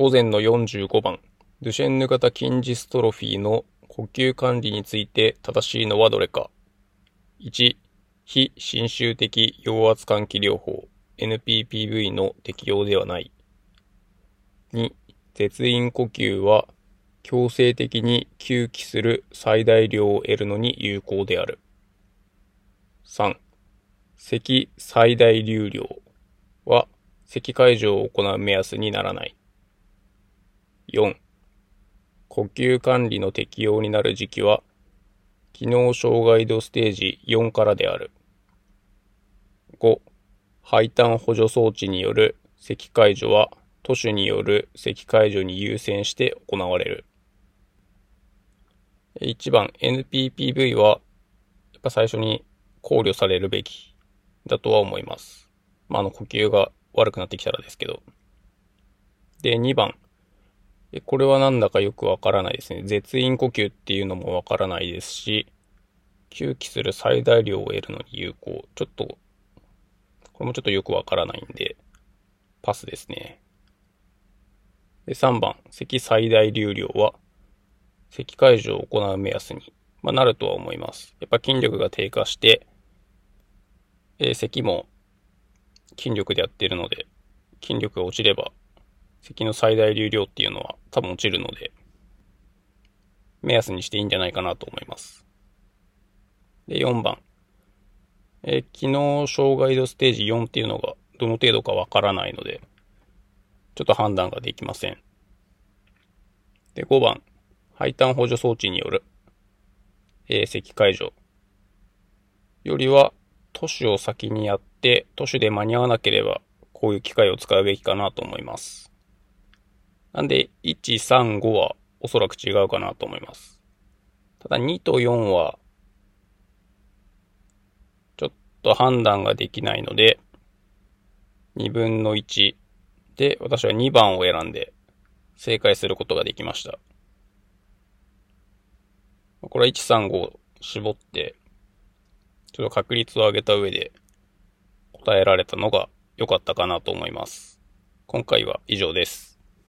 午前の45番、ドゥシェンヌ型筋ジストロフィーの呼吸管理について正しいのはどれか。1、非侵襲的陽圧換気療法 NPPV の適用ではない。2、絶飲呼吸は強制的に吸気する最大量を得るのに有効である。3、咳最大流量は咳解除を行う目安にならない。4、呼吸管理の適用になる時期は、機能障害度ステージ4からである。5、配管補助装置による咳解除は、都市による咳解除に優先して行われる。1番 NPPV は、やっぱ最初に考慮されるべきだとは思います。まあ、あの呼吸が悪くなってきたらですけど。で、2番。これはなんだかよくわからないですね。絶飲呼吸っていうのもわからないですし、吸気する最大量を得るのに有効。ちょっと、これもちょっとよくわからないんで、パスですね。で、3番、咳最大流量は、咳解除を行う目安に、まあ、なるとは思います。やっぱ筋力が低下して、えー、咳も筋力でやってるので、筋力が落ちれば咳の最大流量っていうのは多分落ちるので、目安にしていいんじゃないかなと思います。で、4番。え機能障害度ステージ4っていうのがどの程度かわからないので、ちょっと判断ができません。で、5番。配管補助装置による、えー、咳解除よりは、都市を先にやって、都市で間に合わなければ、こういう機械を使うべきかなと思います。なんで、1、3、5はおそらく違うかなと思います。ただ2と4は、ちょっと判断ができないので、2分の1で、私は2番を選んで正解することができました。これは1、3、5絞って、ちょっと確率を上げた上で答えられたのが良かったかなと思います。今回は以上です。